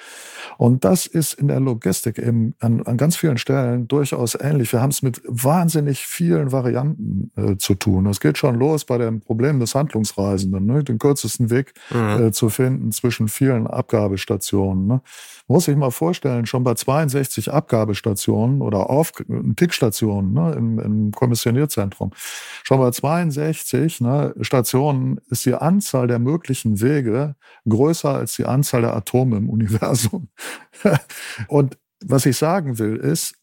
Speaker 5: Und das ist in der Logistik eben an, an ganz vielen Stellen durchaus ähnlich. Wir haben es mit wahnsinnig vielen Varianten äh, zu tun. Es geht schon los bei dem Problem des Handlungsraums. Reisenden, ne? den kürzesten Weg mhm. äh, zu finden zwischen vielen Abgabestationen. Ne? Muss ich mal vorstellen, schon bei 62 Abgabestationen oder Auf Tickstationen ne? Im, im Kommissionierzentrum, schon bei 62 ne, Stationen ist die Anzahl der möglichen Wege größer als die Anzahl der Atome im Universum. *laughs* Und was ich sagen will, ist,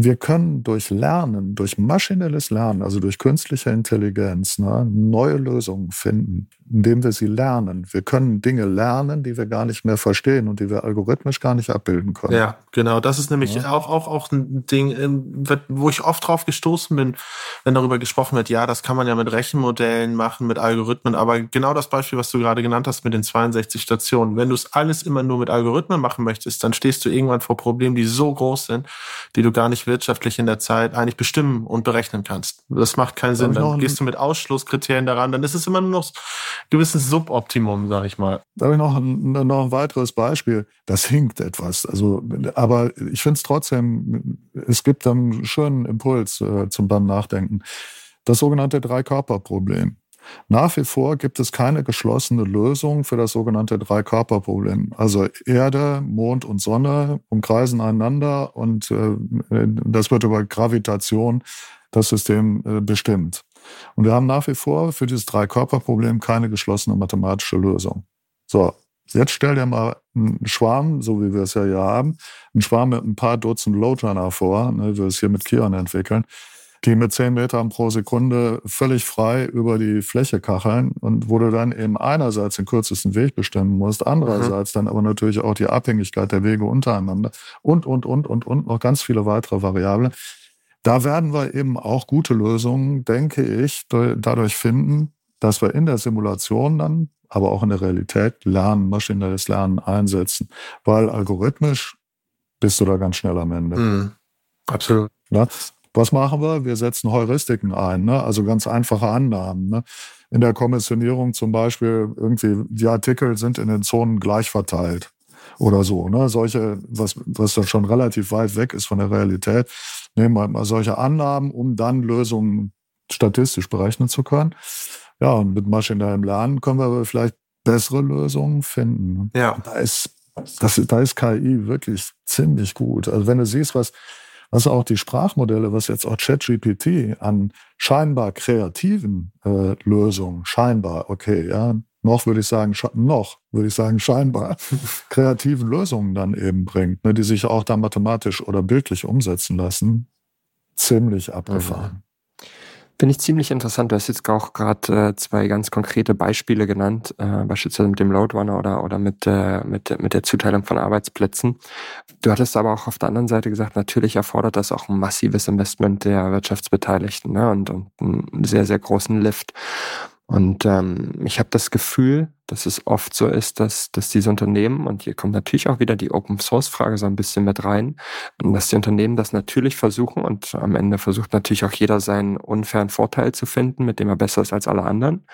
Speaker 5: wir können durch Lernen, durch maschinelles Lernen, also durch künstliche Intelligenz, ne, neue Lösungen finden, indem wir sie lernen. Wir können Dinge lernen, die wir gar nicht mehr verstehen und die wir algorithmisch gar nicht abbilden können.
Speaker 4: Ja, genau. Das ist nämlich ja. auch, auch, auch ein Ding, ähm, wo ich oft drauf gestoßen bin, wenn darüber gesprochen wird, ja, das kann man ja mit Rechenmodellen machen, mit Algorithmen, aber genau das Beispiel, was du gerade genannt hast mit den 62 Stationen, wenn du es alles immer nur mit Algorithmen machen möchtest, dann stehst du irgendwann vor Problemen, die so groß sind, die du gar nicht wirtschaftlich in der Zeit eigentlich bestimmen und berechnen kannst. Das macht keinen Sinn. Dann gehst du mit Ausschlusskriterien daran, dann ist es immer nur noch gewisses Suboptimum, sag ich mal.
Speaker 5: Da habe ich noch ein, noch ein weiteres Beispiel. Das hinkt etwas. Also, aber ich finde es trotzdem, es gibt einen schönen Impuls äh, zum beim Nachdenken. Das sogenannte Drei-Körper-Problem. Nach wie vor gibt es keine geschlossene Lösung für das sogenannte Drei-Körper-Problem. Also Erde, Mond und Sonne umkreisen einander und äh, das wird über Gravitation das System äh, bestimmt. Und wir haben nach wie vor für dieses Drei-Körper-Problem keine geschlossene mathematische Lösung. So, jetzt stell dir mal einen Schwarm, so wie wir es ja hier haben, einen Schwarm mit ein paar Dutzend Loadrunner vor, ne, wie wir es hier mit Kion entwickeln die mit 10 Metern pro Sekunde völlig frei über die Fläche kacheln und wo du dann eben einerseits den kürzesten Weg bestimmen musst, andererseits mhm. dann aber natürlich auch die Abhängigkeit der Wege untereinander und, und, und, und, und noch ganz viele weitere Variablen. Da werden wir eben auch gute Lösungen, denke ich, dadurch finden, dass wir in der Simulation dann, aber auch in der Realität Lernen, maschinelles Lernen einsetzen, weil algorithmisch bist du da ganz schnell am Ende. Mhm.
Speaker 4: Absolut.
Speaker 5: Ja? Was machen wir? Wir setzen Heuristiken ein, ne? also ganz einfache Annahmen. Ne? In der Kommissionierung zum Beispiel irgendwie, die Artikel sind in den Zonen gleich verteilt oder so. Ne? Solche, was, was dann schon relativ weit weg ist von der Realität, nehmen wir mal solche Annahmen, um dann Lösungen statistisch berechnen zu können. Ja, und mit maschinellem Lernen können wir aber vielleicht bessere Lösungen finden.
Speaker 4: Ja.
Speaker 5: Da ist, das, da ist KI wirklich ziemlich gut. Also wenn du siehst, was was auch die Sprachmodelle, was jetzt auch ChatGPT an scheinbar kreativen äh, Lösungen, scheinbar, okay, ja, noch würde ich sagen, noch würde ich sagen, scheinbar *laughs* kreativen Lösungen dann eben bringt, ne, die sich auch da mathematisch oder bildlich umsetzen lassen, ziemlich abgefahren.
Speaker 1: Finde ich ziemlich interessant. Du hast jetzt auch gerade äh, zwei ganz konkrete Beispiele genannt, äh, beispielsweise mit dem Loadrunner oder, oder mit, äh, mit, mit der Zuteilung von Arbeitsplätzen. Du hattest aber auch auf der anderen Seite gesagt, natürlich erfordert das auch ein massives Investment der Wirtschaftsbeteiligten ne? und, und einen sehr, sehr großen Lift. Und ähm, ich habe das Gefühl, dass es oft so ist, dass, dass diese Unternehmen, und hier kommt natürlich auch wieder die Open-Source-Frage so ein bisschen mit rein, dass die Unternehmen das natürlich versuchen und am Ende versucht natürlich auch jeder seinen unfairen Vorteil zu finden, mit dem er besser ist als alle anderen.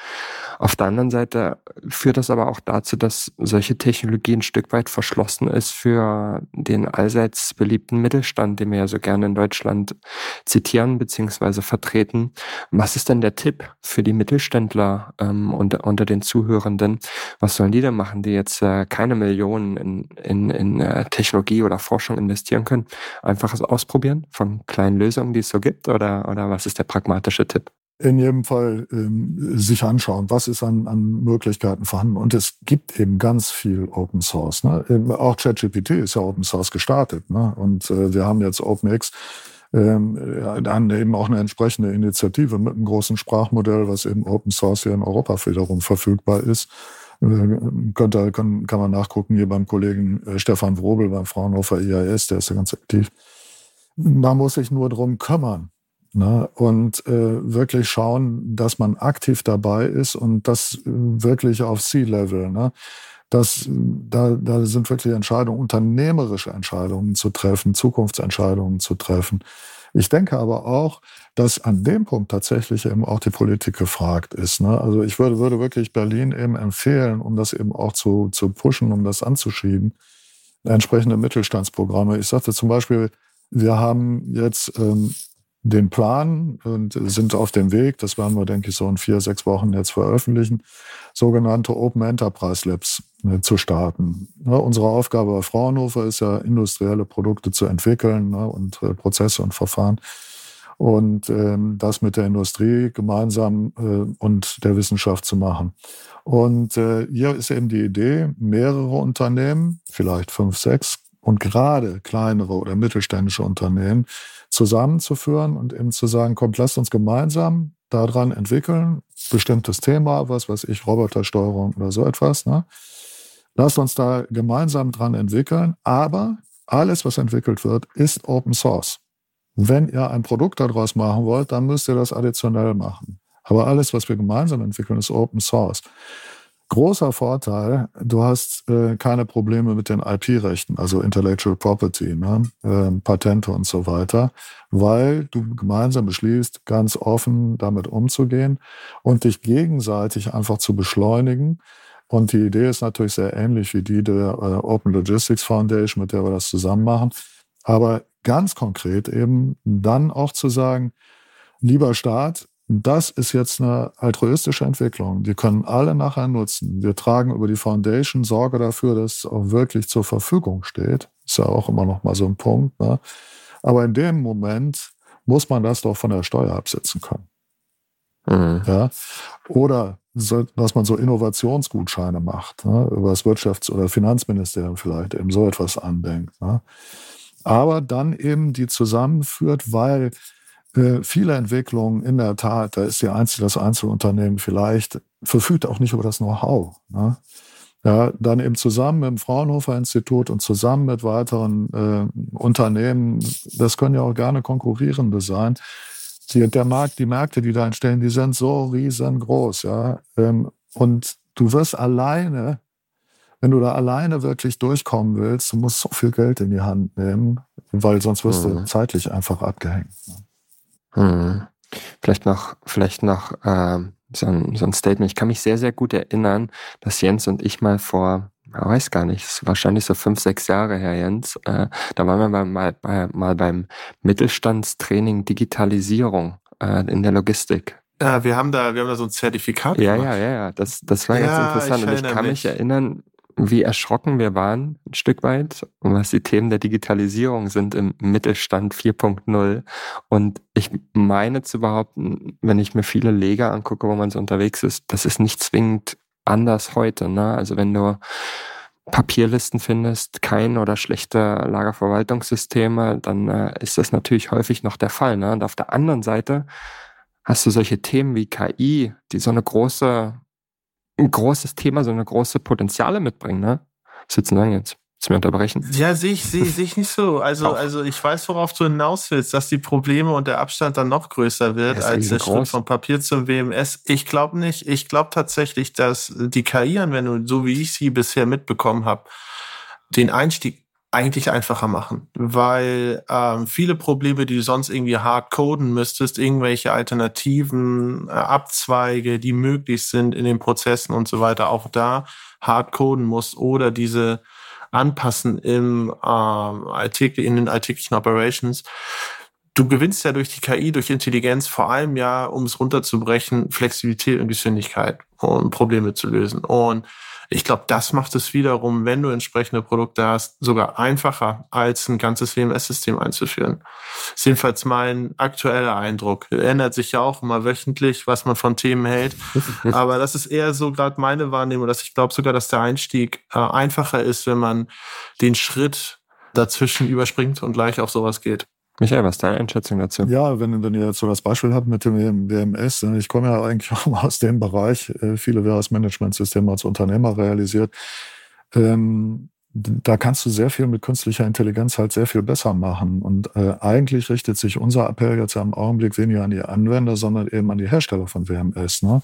Speaker 1: Auf der anderen Seite führt das aber auch dazu, dass solche Technologie ein Stück weit verschlossen ist für den allseits beliebten Mittelstand, den wir ja so gerne in Deutschland zitieren bzw. vertreten. Was ist denn der Tipp für die Mittelständler ähm, unter, unter den Zuhörenden? Was sollen die denn machen, die jetzt äh, keine Millionen in, in, in äh, Technologie oder Forschung investieren können? Einfaches Ausprobieren von kleinen Lösungen, die es so gibt? Oder, oder was ist der pragmatische Tipp?
Speaker 5: in jedem Fall ähm, sich anschauen, was ist an, an Möglichkeiten vorhanden. Und es gibt eben ganz viel Open Source. Ne? Auch ChatGPT ist ja Open Source gestartet. Ne? Und äh, wir haben jetzt OpenX ähm, dann eben auch eine entsprechende Initiative mit einem großen Sprachmodell, was eben Open Source hier in Europa wiederum verfügbar ist. Äh, könnte, kann, kann man nachgucken hier beim Kollegen äh, Stefan Wrobel beim Fraunhofer IAS, der ist ja ganz aktiv. Man muss sich nur drum kümmern. Ne? Und äh, wirklich schauen, dass man aktiv dabei ist und das äh, wirklich auf C-Level. Ne? Das, da, da sind wirklich Entscheidungen, unternehmerische Entscheidungen zu treffen, Zukunftsentscheidungen zu treffen. Ich denke aber auch, dass an dem Punkt tatsächlich eben auch die Politik gefragt ist. Ne? Also ich würde, würde wirklich Berlin eben empfehlen, um das eben auch zu, zu pushen, um das anzuschieben, entsprechende Mittelstandsprogramme. Ich sagte zum Beispiel, wir haben jetzt ähm, den Plan und sind auf dem Weg, das werden wir, denke ich, so in vier, sechs Wochen jetzt veröffentlichen, sogenannte Open Enterprise Labs ne, zu starten. Ne, unsere Aufgabe bei Fraunhofer ist ja, industrielle Produkte zu entwickeln ne, und äh, Prozesse und Verfahren. Und ähm, das mit der Industrie gemeinsam äh, und der Wissenschaft zu machen. Und äh, hier ist eben die Idee, mehrere Unternehmen, vielleicht fünf, sechs, und gerade kleinere oder mittelständische Unternehmen zusammenzuführen und eben zu sagen, kommt, lasst uns gemeinsam daran entwickeln, bestimmtes Thema, was weiß ich, Robotersteuerung oder so etwas. Ne? Lasst uns da gemeinsam dran entwickeln, aber alles, was entwickelt wird, ist Open Source. Wenn ihr ein Produkt daraus machen wollt, dann müsst ihr das additionell machen. Aber alles, was wir gemeinsam entwickeln, ist Open Source. Großer Vorteil, du hast äh, keine Probleme mit den IP-Rechten, also Intellectual Property, ne? äh, Patente und so weiter, weil du gemeinsam beschließt, ganz offen damit umzugehen und dich gegenseitig einfach zu beschleunigen. Und die Idee ist natürlich sehr ähnlich wie die der äh, Open Logistics Foundation, mit der wir das zusammen machen. Aber ganz konkret eben dann auch zu sagen, lieber Staat, das ist jetzt eine altruistische Entwicklung. Die können alle nachher nutzen. Wir tragen über die Foundation Sorge dafür, dass es auch wirklich zur Verfügung steht. Ist ja auch immer noch mal so ein Punkt. Ne? Aber in dem Moment muss man das doch von der Steuer absetzen können. Mhm. Ja? Oder so, dass man so Innovationsgutscheine macht, ne? über das Wirtschafts- oder Finanzministerium vielleicht eben so etwas andenkt. Ne? Aber dann eben die zusammenführt, weil äh, viele Entwicklungen in der Tat, da ist die Einzel das Einzelunternehmen vielleicht, verfügt auch nicht über das Know-how. Ne? Ja, dann eben zusammen mit dem Fraunhofer Institut und zusammen mit weiteren äh, Unternehmen, das können ja auch gerne konkurrierende sein. Die, der Markt, die Märkte, die da entstehen, die sind so riesengroß, ja. Ähm, und du wirst alleine, wenn du da alleine wirklich durchkommen willst, du musst so viel Geld in die Hand nehmen, weil sonst wirst mhm. du zeitlich einfach abgehängt. Ne?
Speaker 1: Hm. Vielleicht noch, vielleicht noch äh, so, ein, so ein Statement. Ich kann mich sehr, sehr gut erinnern, dass Jens und ich mal vor, ich weiß gar nicht, wahrscheinlich so fünf, sechs Jahre her, Jens, äh, da waren wir mal, mal, bei, mal beim Mittelstandstraining Digitalisierung äh, in der Logistik.
Speaker 4: Ja, wir haben da, wir haben da so ein Zertifikat
Speaker 1: ja, gemacht. Ja, ja, ja, das, das war ja, ganz interessant. Ich und ich kann mich erinnern, wie erschrocken wir waren, ein Stück weit, was die Themen der Digitalisierung sind im Mittelstand 4.0. Und ich meine zu behaupten, wenn ich mir viele Leger angucke, wo man so unterwegs ist, das ist nicht zwingend anders heute. Ne? Also wenn du Papierlisten findest, kein oder schlechte Lagerverwaltungssysteme, dann äh, ist das natürlich häufig noch der Fall. Ne? Und auf der anderen Seite hast du solche Themen wie KI, die so eine große ein großes Thema, so eine große Potenziale mitbringen, ne? Sitzen sagen jetzt. Willst du mir unterbrechen?
Speaker 4: Ja, sehe ich, sehe seh ich nicht so. Also, also ich weiß, worauf du hinaus willst, dass die Probleme und der Abstand dann noch größer wird als der Schritt vom Papier zum WMS. Ich glaube nicht. Ich glaube tatsächlich, dass die KI-Anwendung, so wie ich sie bisher mitbekommen habe, den Einstieg eigentlich einfacher machen, weil ähm, viele Probleme, die du sonst irgendwie hart coden müsstest, irgendwelche alternativen äh, Abzweige, die möglich sind in den Prozessen und so weiter, auch da hart coden musst oder diese anpassen im ähm, in den alltäglichen Operations. Du gewinnst ja durch die KI, durch Intelligenz vor allem ja, um es runterzubrechen, Flexibilität und Geschwindigkeit, um Probleme zu lösen. Und ich glaube, das macht es wiederum, wenn du entsprechende Produkte hast, sogar einfacher, als ein ganzes WMS-System einzuführen. Das ist jedenfalls mein aktueller Eindruck. Ändert sich ja auch immer wöchentlich, was man von Themen hält. *laughs* Aber das ist eher so gerade meine Wahrnehmung, dass ich glaube sogar, dass der Einstieg äh, einfacher ist, wenn man den Schritt dazwischen überspringt und gleich auf sowas geht.
Speaker 1: Michael, was ist deine Einschätzung dazu?
Speaker 5: Ja, wenn, wenn ihr jetzt so das Beispiel habt mit dem WMS, ne, ich komme ja eigentlich *laughs* auch aus dem Bereich, äh, viele Währungsmanagementsysteme als Unternehmer realisiert. Ähm, da kannst du sehr viel mit künstlicher Intelligenz halt sehr viel besser machen. Und äh, eigentlich richtet sich unser Appell jetzt ja im Augenblick weniger an die Anwender, sondern eben an die Hersteller von WMS. Ne?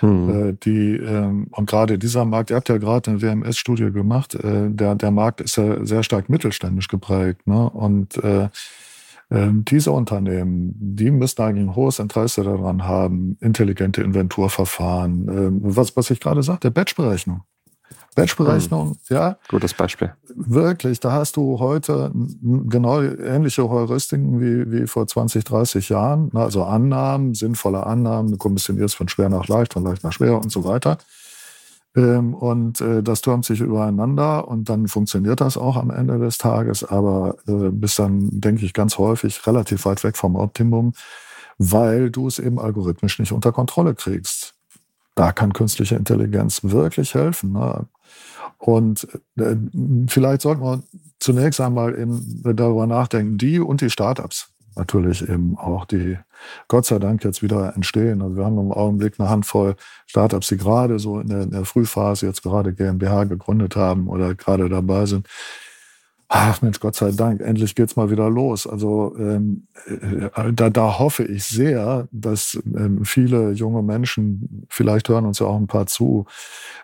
Speaker 5: Hm. Äh, die, ähm, und gerade dieser Markt, ihr habt ja gerade eine WMS-Studie gemacht, äh, der, der Markt ist ja sehr stark mittelständisch geprägt. Ne? Und äh, ähm, diese Unternehmen, die müssen eigentlich ein hohes Interesse daran haben, intelligente Inventurverfahren, ähm, was, was ich gerade sagte, Batchberechnung. Batchberechnung, mhm. ja.
Speaker 1: Gutes Beispiel.
Speaker 5: Wirklich, da hast du heute genau ähnliche Heuristiken wie, wie vor 20, 30 Jahren. Also Annahmen, sinnvolle Annahmen, du kommissionierst von schwer nach leicht, von leicht nach schwer und so weiter. Ähm, und äh, das türmt sich übereinander und dann funktioniert das auch am Ende des Tages, aber äh, bist dann, denke ich, ganz häufig relativ weit weg vom Optimum, weil du es eben algorithmisch nicht unter Kontrolle kriegst. Da kann künstliche Intelligenz wirklich helfen. Ne? Und äh, vielleicht sollten wir zunächst einmal eben darüber nachdenken, die und die Startups natürlich eben auch, die Gott sei Dank jetzt wieder entstehen. Also wir haben im Augenblick eine Handvoll Startups, die gerade so in der, in der Frühphase jetzt gerade GmbH gegründet haben oder gerade dabei sind, ach Mensch, Gott sei Dank, endlich geht's mal wieder los. Also ähm, äh, da, da hoffe ich sehr, dass ähm, viele junge Menschen, vielleicht hören uns ja auch ein paar zu,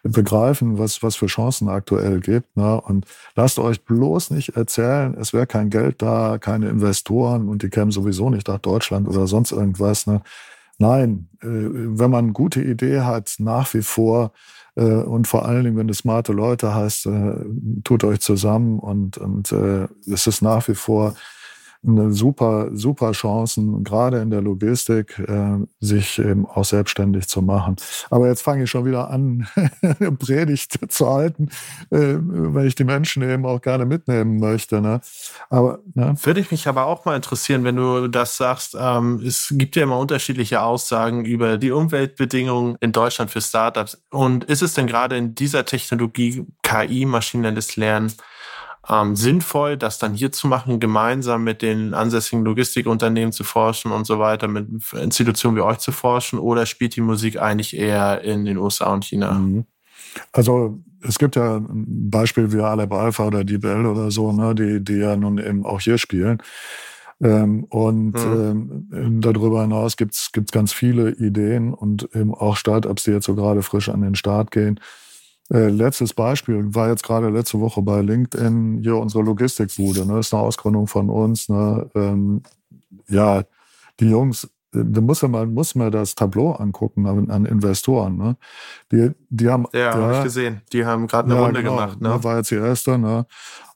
Speaker 5: begreifen, was, was für Chancen aktuell gibt. Ne? Und lasst euch bloß nicht erzählen, es wäre kein Geld da, keine Investoren und die kämen sowieso nicht nach Deutschland oder sonst irgendwas. Ne? Nein, äh, wenn man gute Idee hat, nach wie vor äh, und vor allen Dingen, wenn es smarte Leute heißt, äh, tut euch zusammen und, und äh, es ist nach wie vor super, super Chancen, gerade in der Logistik, äh, sich eben auch selbstständig zu machen. Aber jetzt fange ich schon wieder an, *laughs* Predigt zu halten, äh, weil ich die Menschen eben auch gerne mitnehmen möchte. Ne?
Speaker 4: Aber ne? würde ich mich aber auch mal interessieren, wenn du das sagst. Ähm, es gibt ja immer unterschiedliche Aussagen über die Umweltbedingungen in Deutschland für Startups. Und ist es denn gerade in dieser Technologie KI, maschinelles Lernen, ähm, sinnvoll, das dann hier zu machen, gemeinsam mit den ansässigen Logistikunternehmen zu forschen und so weiter, mit Institutionen wie euch zu forschen, oder spielt die Musik eigentlich eher in den USA und China? Mhm.
Speaker 5: Also es gibt ja ein Beispiel wie Aleb Alpha oder DeepL oder so, ne, die, die ja nun eben auch hier spielen. Ähm, und mhm. ähm, darüber hinaus gibt's gibt's ganz viele Ideen und eben auch Startups, die jetzt so gerade frisch an den Start gehen, äh, letztes Beispiel war jetzt gerade letzte Woche bei LinkedIn hier unsere Logistikbude. Ne? Das ist eine Ausgründung von uns. Ne? Ähm, ja, die Jungs, äh, da muss man muss man das Tableau angucken an, an Investoren. Ne? Die, die haben
Speaker 4: ja, ja habe ich gesehen. Die haben gerade eine ja, Runde genau, gemacht. Ne?
Speaker 5: War jetzt die erste. Ne?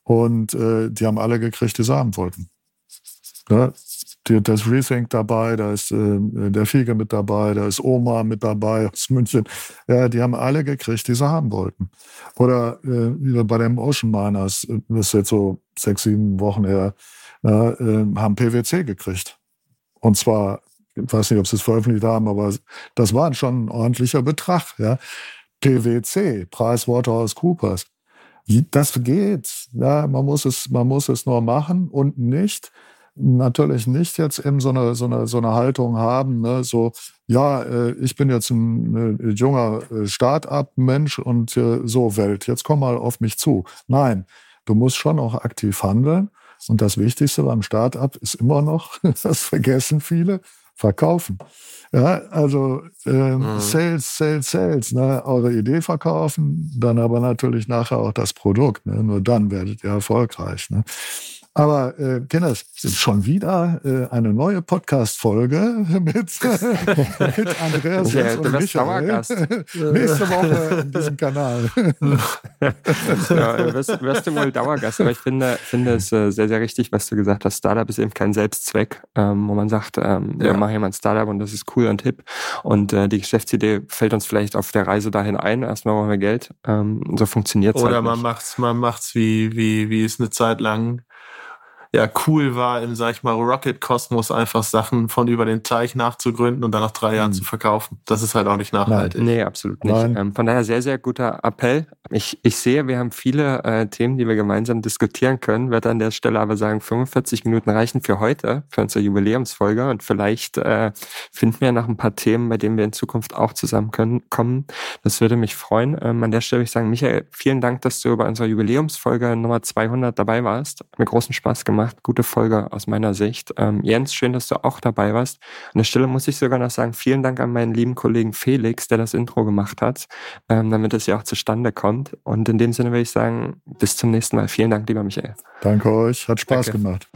Speaker 5: Und äh, die haben alle gekriegt, die sie haben wollten. Die, das Rethink dabei, da ist äh, der Fiege mit dabei, da ist Oma mit dabei aus München. Ja, die haben alle gekriegt, die sie haben wollten. Oder äh, bei dem Ocean Miners, das ist jetzt so sechs, sieben Wochen her, äh, haben PwC gekriegt. Und zwar, ich weiß nicht, ob sie es veröffentlicht haben, aber das war schon ein ordentlicher Betrag. Ja. PwC, PricewaterhouseCoopers. Das geht. Ja, man muss es, man muss es nur machen und nicht natürlich nicht jetzt eben so eine, so eine, so eine Haltung haben, ne? so, ja, äh, ich bin jetzt ein äh, junger äh, Start-up-Mensch und äh, so Welt, jetzt komm mal auf mich zu. Nein, du musst schon auch aktiv handeln. Und das Wichtigste beim Start-up ist immer noch, *laughs* das vergessen viele, verkaufen. Ja, also ähm, mhm. Sales, Sales, Sales, ne? eure Idee verkaufen, dann aber natürlich nachher auch das Produkt. Ne? Nur dann werdet ihr erfolgreich. Ne? Aber äh, Kinders, schon wieder äh, eine neue Podcast-Folge *laughs* mit, mit Andreas ja, und Michael. *laughs* Nächste Woche in diesem Kanal. *laughs*
Speaker 1: ja, wirst, wirst du wohl Dauergast, aber ich finde, finde es äh, sehr, sehr richtig, was du gesagt hast. Startup ist eben kein Selbstzweck, ähm, wo man sagt, ähm, ja. wir machen jemand Startup und das ist cool und hip. Und äh, die Geschäftsidee fällt uns vielleicht auf der Reise dahin ein. Erstmal brauchen wir Geld. Ähm, so funktioniert es
Speaker 4: Oder
Speaker 1: halt
Speaker 4: man macht's, man macht's wie, wie, wie es eine Zeit lang ja cool war, im, sag ich mal, Rocket-Kosmos einfach Sachen von über den Teich nachzugründen und dann nach drei Jahren mhm. zu verkaufen. Das ist halt auch nicht nachhaltig.
Speaker 1: Nein. Nee, absolut nicht. Ähm, von daher sehr, sehr guter Appell. Ich, ich sehe, wir haben viele äh, Themen, die wir gemeinsam diskutieren können. Werde an der Stelle aber sagen, 45 Minuten reichen für heute, für unsere Jubiläumsfolge und vielleicht äh, finden wir noch ein paar Themen, bei denen wir in Zukunft auch zusammen können, kommen. Das würde mich freuen. Ähm, an der Stelle würde ich sagen, Michael, vielen Dank, dass du bei unserer Jubiläumsfolge Nummer 200 dabei warst. Hat mir großen Spaß gemacht. Gute Folge aus meiner Sicht. Ähm, Jens, schön, dass du auch dabei warst. An der Stelle muss ich sogar noch sagen, vielen Dank an meinen lieben Kollegen Felix, der das Intro gemacht hat, ähm, damit es ja auch zustande kommt. Und in dem Sinne würde ich sagen, bis zum nächsten Mal. Vielen Dank, lieber Michael.
Speaker 5: Danke euch. Hat Spaß Danke. gemacht.